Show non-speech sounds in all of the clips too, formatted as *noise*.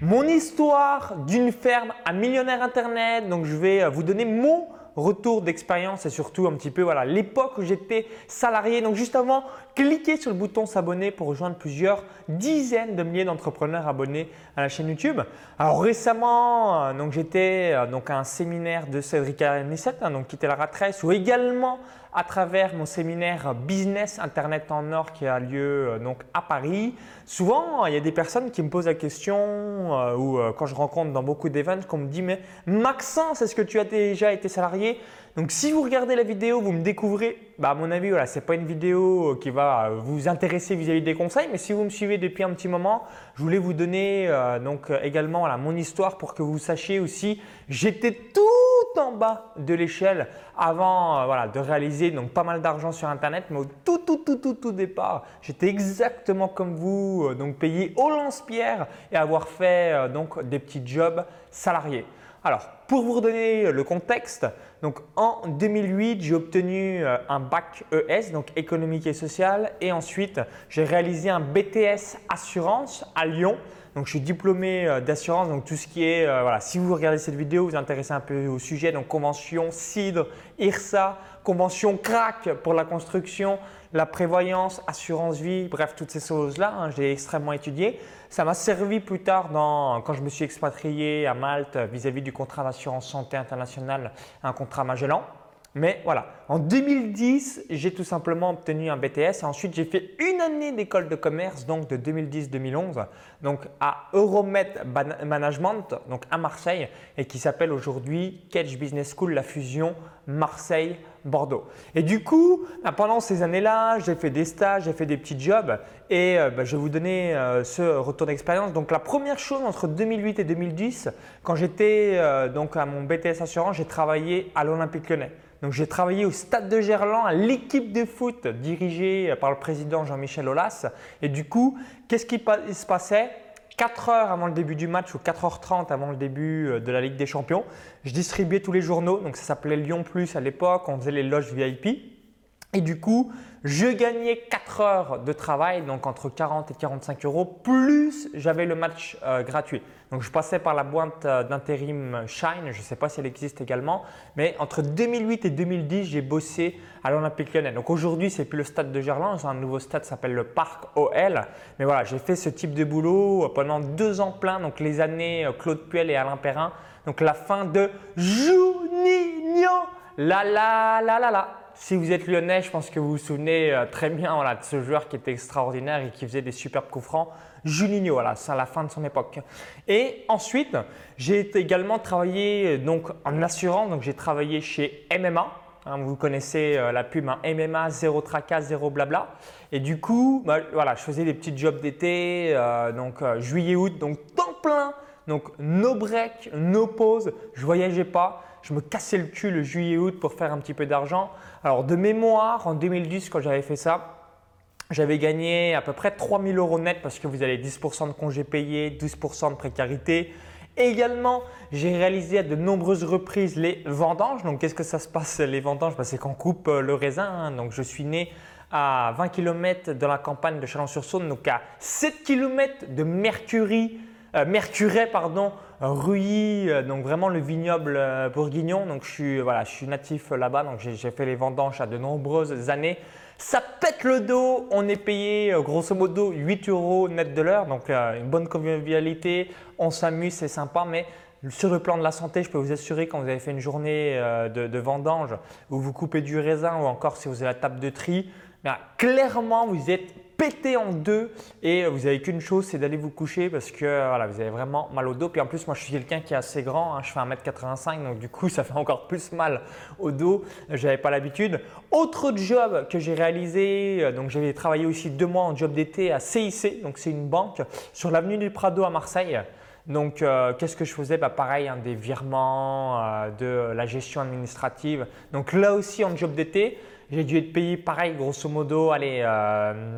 Mon histoire d'une ferme à millionnaire internet. Donc je vais euh, vous donner mon retour d'expérience et surtout un petit peu voilà l'époque où j'étais salarié. Donc juste avant, cliquez sur le bouton s'abonner pour rejoindre plusieurs dizaines de milliers d'entrepreneurs abonnés à la chaîne YouTube. Alors récemment, euh, j'étais euh, à un séminaire de Cédric Anissette, hein, donc qui était la ratresse, ou également à travers mon séminaire Business Internet en Or qui a lieu euh, donc à Paris. Souvent, il y a des personnes qui me posent la question euh, ou euh, quand je rencontre dans beaucoup d'événements qu'on me dit mais Maxence, est-ce que tu as déjà été salarié? Donc si vous regardez la vidéo, vous me découvrez, bah, à mon avis, voilà, ce n'est pas une vidéo qui va vous intéresser vis-à-vis des conseils, mais si vous me suivez depuis un petit moment, je voulais vous donner donc également voilà, mon histoire pour que vous sachiez aussi, j'étais tout en bas de l'échelle avant voilà, de réaliser donc pas mal d'argent sur Internet, mais au tout, tout, tout, tout, tout départ, j'étais exactement comme vous, donc payé au lance-pierre et avoir fait euh, donc des petits jobs salariés. Alors, pour vous redonner le contexte, donc en 2008, j'ai obtenu euh, un bac ES, donc économique et social, et ensuite j'ai réalisé un BTS assurance à Lyon. Donc, je suis diplômé euh, d'assurance, donc tout ce qui est, voilà, si vous regardez cette vidéo, vous vous intéressez un peu au sujet, donc convention, CIDRE, IRSA, convention CRAC pour la construction, la prévoyance, assurance vie, bref, toutes ces choses-là, hein, j'ai extrêmement étudié. Ça m'a servi plus tard quand je me suis expatrié à Malte vis-à-vis du contrat d'assurance santé internationale, un contrat Magellan. Mais voilà, en 2010, j'ai tout simplement obtenu un BTS ensuite j'ai fait une année d'école de commerce, donc de 2010-2011, donc à Euromet Management, donc à Marseille et qui s'appelle aujourd'hui Catch Business School, la fusion Marseille Bordeaux. Et du coup, bah, pendant ces années-là, j'ai fait des stages, j'ai fait des petits jobs et euh, bah, je vais vous donner euh, ce retour d'expérience. Donc la première chose entre 2008 et 2010, quand j'étais euh, donc à mon BTS assurance, j'ai travaillé à l'Olympique Lyonnais. Donc j'ai travaillé au stade de Gerland, à l'équipe de foot dirigée par le président Jean-Michel Aulas. Et du coup, qu'est-ce qui se passait? 4 heures avant le début du match ou 4h30 avant le début euh, de la Ligue des Champions, je distribuais tous les journaux. Donc ça s'appelait Lyon Plus à l'époque, on faisait les loges VIP. Et du coup, je gagnais 4 heures de travail, donc entre 40 et 45 euros, plus j'avais le match euh, gratuit. Donc je passais par la boîte euh, d'intérim Shine, je ne sais pas si elle existe également, mais entre 2008 et 2010, j'ai bossé à l'Olympique Lyonnais. Donc aujourd'hui, c'est plus le stade de Gerland, c'est un nouveau stade qui s'appelle le Parc OL. Mais voilà, j'ai fait ce type de boulot euh, pendant deux ans plein, donc les années Claude Puel et Alain Perrin. Donc la fin de Juninho, la la la la la. Si vous êtes lyonnais, je pense que vous vous souvenez euh, très bien de ce joueur qui était extraordinaire et qui faisait des superbes coups francs. Juninho, voilà, c'est à la fin de son époque. Et ensuite, j'ai également travaillé euh, donc en assurance, donc j'ai travaillé chez MMA. Hein, vous connaissez euh, la pub hein, MMA, zéro tracas, zéro blabla. Et du coup, bah, voilà, je faisais des petits jobs d'été, donc juillet-août, donc temps plein, donc no break, no pause, je voyageais pas je me cassais le cul le juillet-août pour faire un petit peu d'argent. Alors de mémoire, en 2010, quand j'avais fait ça, j'avais gagné à peu près 3000 euros net parce que vous avez 10% de congés payés, 12% de précarité. également, j'ai réalisé à de nombreuses reprises les vendanges. Donc, qu'est-ce que ça se passe les vendanges? Bah, C'est qu'on coupe euh, le raisin. Hein. Donc, je suis né à 20 km de la campagne de Chalon-sur-Saône, donc à 7 km de Mercury, euh, Mercuret, pardon, Ruy, euh, donc vraiment le vignoble euh, bourguignon. Donc je suis, voilà, je suis natif là-bas, donc j'ai fait les vendanges à de nombreuses années. Ça pète le dos, on est payé grosso modo 8 euros net de l'heure, donc une bonne convivialité, on s'amuse, c'est sympa, mais sur le plan de la santé, je peux vous assurer quand vous avez fait une journée de, de vendange où vous coupez du raisin ou encore si vous avez la table de tri, clairement vous êtes pété en deux et vous n'avez qu'une chose, c'est d'aller vous coucher parce que voilà, vous avez vraiment mal au dos. Puis en plus, moi je suis quelqu'un qui est assez grand, hein. je fais 1m85 donc du coup *laughs* ça fait encore plus mal au dos. Je n'avais pas l'habitude. Autre job que j'ai réalisé, euh, donc j'avais travaillé aussi deux mois en job d'été à CIC, donc c'est une banque sur l'avenue du Prado à Marseille. Donc, euh, qu'est-ce que je faisais? Bah, Pareil, hein, des virements, euh, de la gestion administrative. Donc là aussi en job d'été, j'ai dû être payé pareil, grosso modo, allez,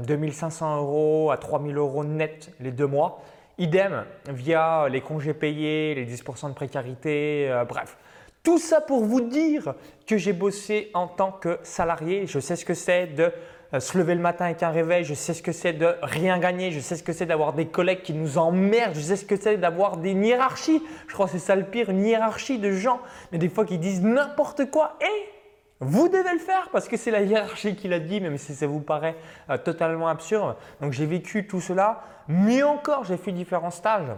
2500 euh, euros à 3000 euros net les deux mois. Idem via les congés payés, les 10% de précarité, euh, bref. Tout ça pour vous dire que j'ai bossé en tant que salarié. Je sais ce que c'est de euh, se lever le matin avec un réveil, je sais ce que c'est de rien gagner, je sais ce que c'est d'avoir des collègues qui nous emmerdent, je sais ce que c'est d'avoir des hiérarchies. Je crois que c'est ça le pire, une hiérarchie de gens, mais des fois qui disent n'importe quoi et vous devez le faire parce que c'est la hiérarchie qui l'a dit, même si ça vous paraît euh, totalement absurde. Donc j'ai vécu tout cela. Mieux encore, j'ai fait différents stages.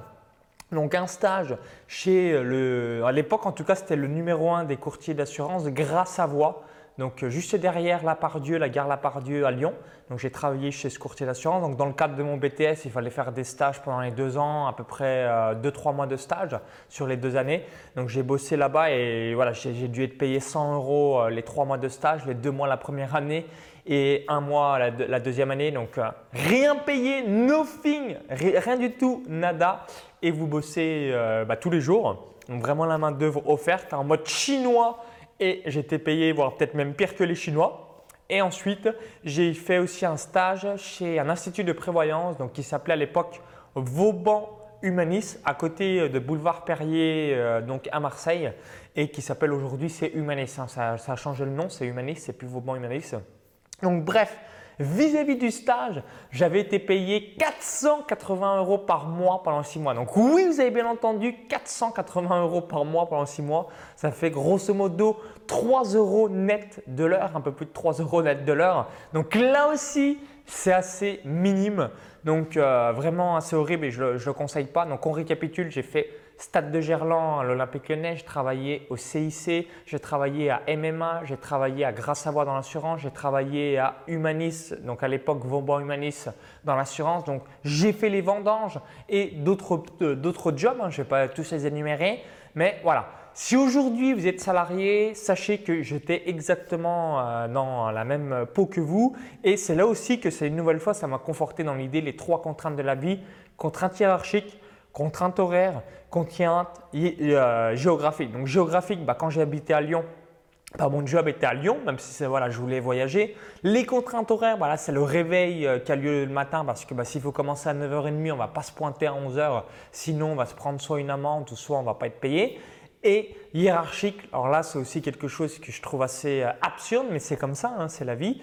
Donc un stage chez le, à l'époque en tout cas, c'était le numéro un des courtiers d'assurance grâce à Voix donc euh, juste derrière la Pardieu, la gare La Pardieu à Lyon. Donc j'ai travaillé chez ce courtier d'assurance. Donc dans le cadre de mon BTS, il fallait faire des stages pendant les deux ans, à peu près 2-3 euh, mois de stage sur les deux années. Donc j'ai bossé là-bas et voilà, j'ai dû être payé 100 euros euh, les trois mois de stage, les deux mois la première année et un mois la, deuxième année. Donc rien payé, nothing, rien du tout, nada. Et vous bossez bah, tous les jours. Vraiment la main d'œuvre offerte en mode chinois et j'étais payé, voire peut-être même pire que les Chinois. Et ensuite, j'ai fait aussi un stage chez un institut de prévoyance donc qui s'appelait à l'époque Vauban Humanis à côté de Boulevard Perrier euh, donc à Marseille et qui s'appelle aujourd'hui c'est Humanis. Hein. ça, ça, a changé le nom, c'est Humanis, c'est plus Vauban Humanis. Donc bref, vis-à-vis du stage, j'avais été payé 480 euros par mois pendant 6 mois. Donc oui, vous avez bien entendu, 480 euros par mois pendant 6 mois. Ça fait grosso modo 3 euros net de l'heure, un peu plus de 3 euros net de l'heure. Donc là aussi, c'est assez minime. Donc euh, vraiment assez horrible et je ne le conseille pas. Donc on récapitule, j'ai fait Stade de Gerland à l'Olympique Lyonnais, j'ai travaillé au CIC, j'ai travaillé à MMA, j'ai travaillé à Voix dans l'assurance, j'ai travaillé à Humanis, donc à l'époque Vauban Humanis dans l'assurance. Donc j'ai fait les vendanges et d'autres euh, jobs, hein, je ne vais pas tous les énumérer, mais voilà. Si aujourd'hui vous êtes salarié, sachez que j'étais exactement euh, dans la même peau que vous et c'est là aussi que c'est une nouvelle fois, ça m'a conforté dans l'idée les trois contraintes de la vie, contrainte hiérarchique, contrainte horaire, contrainte euh, géographique. Donc géographique, bah, quand habité à Lyon, bah, mon job était à Lyon, même si voilà, je voulais voyager. Les contraintes horaires, bah, c'est le réveil euh, qui a lieu le matin parce que bah, s'il faut commencer à 9h30, on ne va pas se pointer à 11h, sinon on va se prendre soit une amende ou soit on ne va pas être payé. Et hiérarchique, alors là c'est aussi quelque chose que je trouve assez euh, absurde, mais c'est comme ça, hein, c'est la vie.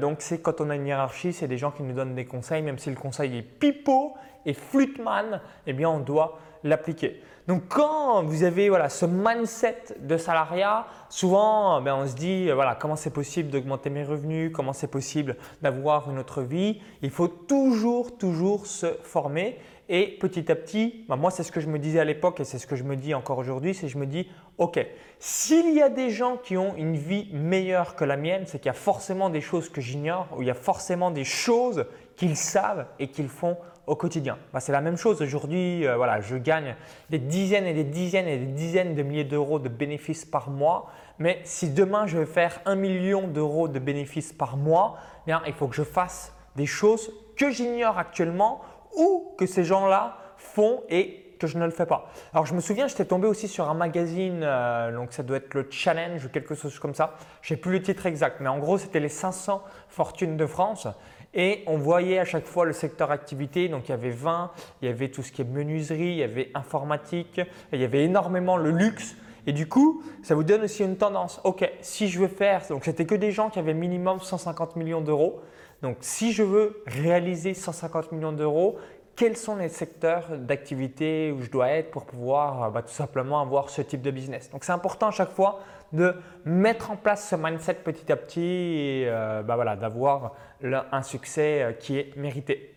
donc c'est quand on a une hiérarchie, c'est des gens qui nous donnent des conseils, même si le conseil est pipeau et flûteman, eh bien on doit l'appliquer. Donc quand vous avez voilà, ce mindset de salariat, souvent ben, on se dit voilà, comment c'est possible d'augmenter mes revenus, comment c'est possible d'avoir une autre vie. Il faut toujours, toujours se former et petit à petit, ben, moi c'est ce que je me disais à l'époque et c'est ce que je me dis encore aujourd'hui, c'est je me dis ok, s'il y a des gens qui ont une vie meilleure que la mienne, c'est qu'il y a forcément des choses que j'ignore ou il y a forcément des choses qu'ils savent et qu'ils font au quotidien. Bah, c'est la même chose aujourd'hui. Euh, voilà, je gagne des dizaines et des dizaines et des dizaines de milliers d'euros de bénéfices par mois. Mais si demain je veux faire un million d'euros de bénéfices par mois, bien, il faut que je fasse des choses que j'ignore actuellement ou que ces gens-là font et que je ne le fais pas. Alors je me souviens, j'étais tombé aussi sur un magazine, euh, donc ça doit être le Challenge ou quelque chose comme ça. Je n'ai plus le titre exact, mais en gros c'était les 500 fortunes de France. Et on voyait à chaque fois le secteur activité. Donc il y avait 20, il y avait tout ce qui est menuiserie, il y avait informatique, il y avait énormément le luxe. Et du coup, ça vous donne aussi une tendance. Ok, si je veux faire, donc c'était que des gens qui avaient minimum 150 millions d'euros. Donc si je veux réaliser 150 millions d'euros, quels sont les secteurs d'activité où je dois être pour pouvoir bah, tout simplement avoir ce type de business? Donc c'est important à chaque fois de mettre en place ce mindset petit à petit et euh, bah, d'avoir un succès euh, qui est mérité.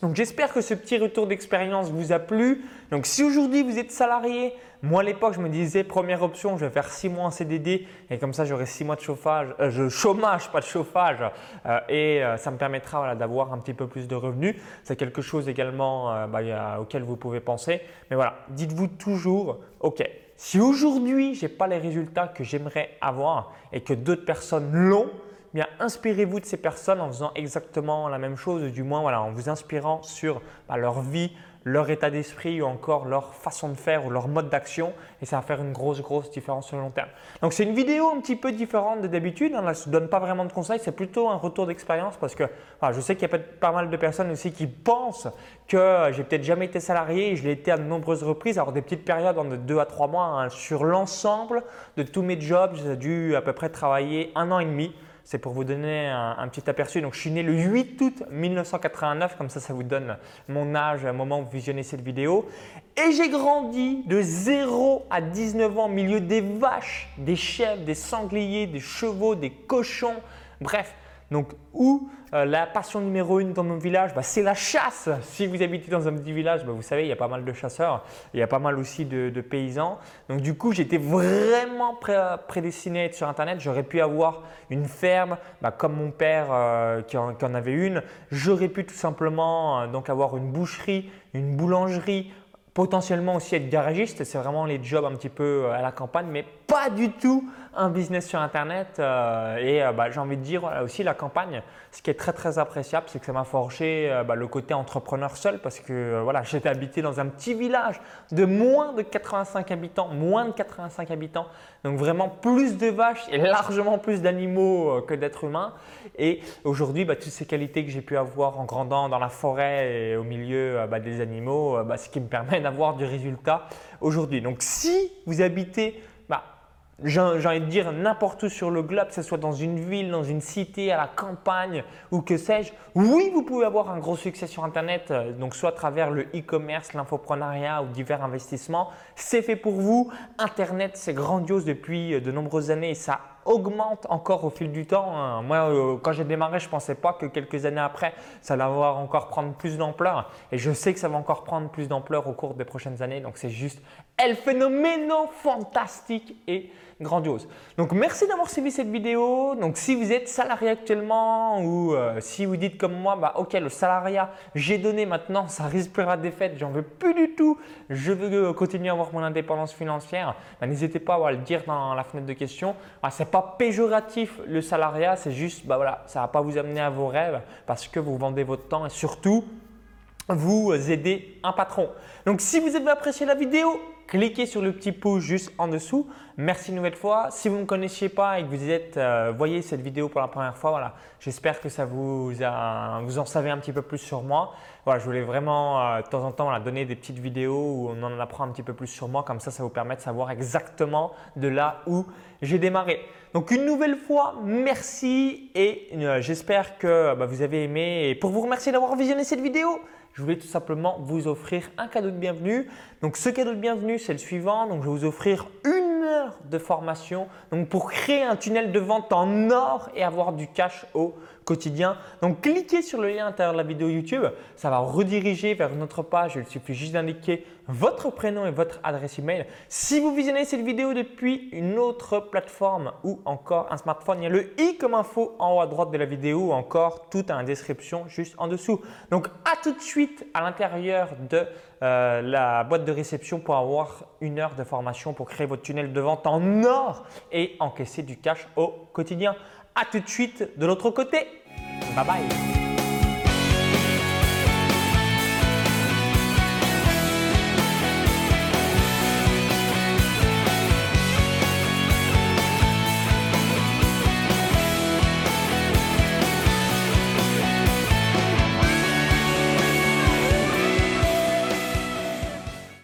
Donc j'espère que ce petit retour d'expérience vous a plu. Donc si aujourd'hui vous êtes salarié, moi à l'époque je me disais première option, je vais faire 6 mois en CDD et comme ça j'aurai 6 mois de chauffage, euh, chômage, pas de chauffage euh, et euh, ça me permettra d'avoir un petit peu plus de revenus. C'est quelque chose également bah, auquel vous pouvez penser. Mais voilà, dites-vous toujours, ok, si aujourd'hui je n'ai pas les résultats que j'aimerais avoir et que d'autres personnes l'ont, bien inspirez-vous de ces personnes en faisant exactement la même chose, du moins voilà, en vous inspirant sur bah, leur vie, leur état d'esprit ou encore leur façon de faire ou leur mode d'action et ça va faire une grosse grosse différence sur le long terme. Donc c'est une vidéo un petit peu différente de d'habitude, hein. là je ne donne pas vraiment de conseils, c'est plutôt un retour d'expérience parce que je sais qu'il y a pas mal de personnes aussi qui pensent que j'ai peut-être jamais été salarié je l'ai été à de nombreuses reprises, alors des petites périodes de 2 à 3 mois hein. sur l'ensemble de tous mes jobs, j'ai dû à peu près travailler un an et demi c'est pour vous donner un, petit aperçu. Donc, je suis né le 8 août 1989, comme ça, ça vous donne mon âge au moment où vous visionnez cette vidéo. Et j'ai grandi de 0 à 19 ans au milieu des vaches, des chèvres, des sangliers, des chevaux, des cochons, bref. Donc, où euh, la passion numéro une dans mon village, bah, c'est la chasse. Si vous habitez dans un petit village, bah, vous savez, il y a pas mal de chasseurs, il y a pas mal aussi de, paysans. Donc du coup, j'étais vraiment prédestiné à être sur Internet. J'aurais pu avoir une ferme, bah, comme mon père euh, qui, en, avait une. J'aurais pu tout simplement euh, donc avoir une boucherie, une boulangerie, potentiellement aussi être garagiste, c'est vraiment les jobs un petit peu euh, à la campagne, mais pas du tout un business sur Internet. Euh, et euh, bah, j'ai envie de dire aussi la campagne, ce qui est très très appréciable, c'est que ça m'a forgé bah, le côté entrepreneur seul parce que voilà, *laughs* j'étais habité dans un petit village de moins de 85 habitants, moins de 85 habitants, donc vraiment plus de vaches et largement plus d'animaux que d'êtres humains. Et aujourd'hui, bah, toutes ces qualités que j'ai pu avoir en grandant dans la forêt et au milieu des animaux, ce qui me permet avoir du résultat aujourd'hui. Donc si vous habitez, bah, j'ai envie de dire n'importe où sur le globe, que ce soit dans une ville, dans une cité, à la campagne ou que sais-je, oui, vous pouvez avoir un gros succès sur Internet, euh, donc soit à travers le e-commerce, l'infoprenariat ou divers investissements. C'est fait pour vous. Internet, c'est grandiose depuis euh, de nombreuses années et ça augmente encore au fil du temps. Hein. Moi, euh, quand j'ai démarré, je ne pensais pas que quelques années après, ça allait encore prendre plus d'ampleur. Et je sais que ça va encore prendre plus d'ampleur au cours des prochaines années. Donc, c'est juste El phénoméno fantastique et grandiose. Donc, merci d'avoir suivi cette vidéo. Donc, si vous êtes salarié actuellement ou euh, si vous dites comme moi, bah, ok, le salariat, j'ai donné maintenant, ça risque plus la défaite, j'en veux plus du tout, je veux continuer à avoir mon indépendance financière, bah, n'hésitez pas à le dire dans la fenêtre de questions. Ah, c'est pas péjoratif le salariat, c'est juste, bah voilà, ça ne va pas vous amener à vos rêves parce que vous vendez votre temps et surtout, vous aidez un patron. Donc si vous avez apprécié la vidéo, cliquez sur le petit pouce juste en dessous. Merci une nouvelle fois. Si vous ne me connaissiez pas et que vous êtes, euh, voyez cette vidéo pour la première fois, j'espère que ça vous, en savez un petit peu plus sur moi. Voilà, je voulais vraiment euh, de temps en temps donner des petites vidéos où on en apprend un petit peu plus sur moi. Comme ça, ça vous permet de savoir exactement de là où j'ai démarré. Donc une nouvelle fois, merci et euh, j'espère que bah, vous avez aimé. Et pour vous remercier d'avoir visionné cette vidéo, je voulais tout simplement vous offrir un cadeau de bienvenue. Donc ce cadeau de bienvenue, c'est le suivant. Donc je vais vous offrir de formation donc pour créer un tunnel de vente en or et avoir du cash au quotidien. Donc cliquez sur le lien à l'intérieur de la vidéo YouTube, ça va rediriger vers notre page. Il suffit juste d'indiquer votre prénom et votre adresse email. Si vous visionnez cette vidéo depuis une autre plateforme ou encore un smartphone, il y a le i comme info en haut à droite de la vidéo ou encore tout en description juste en dessous. Donc à tout de suite à l'intérieur de euh, la boîte de réception pour avoir une heure de formation pour créer votre tunnel de vente en or et encaisser du cash au quotidien. À tout de suite de l'autre côté. Bye bye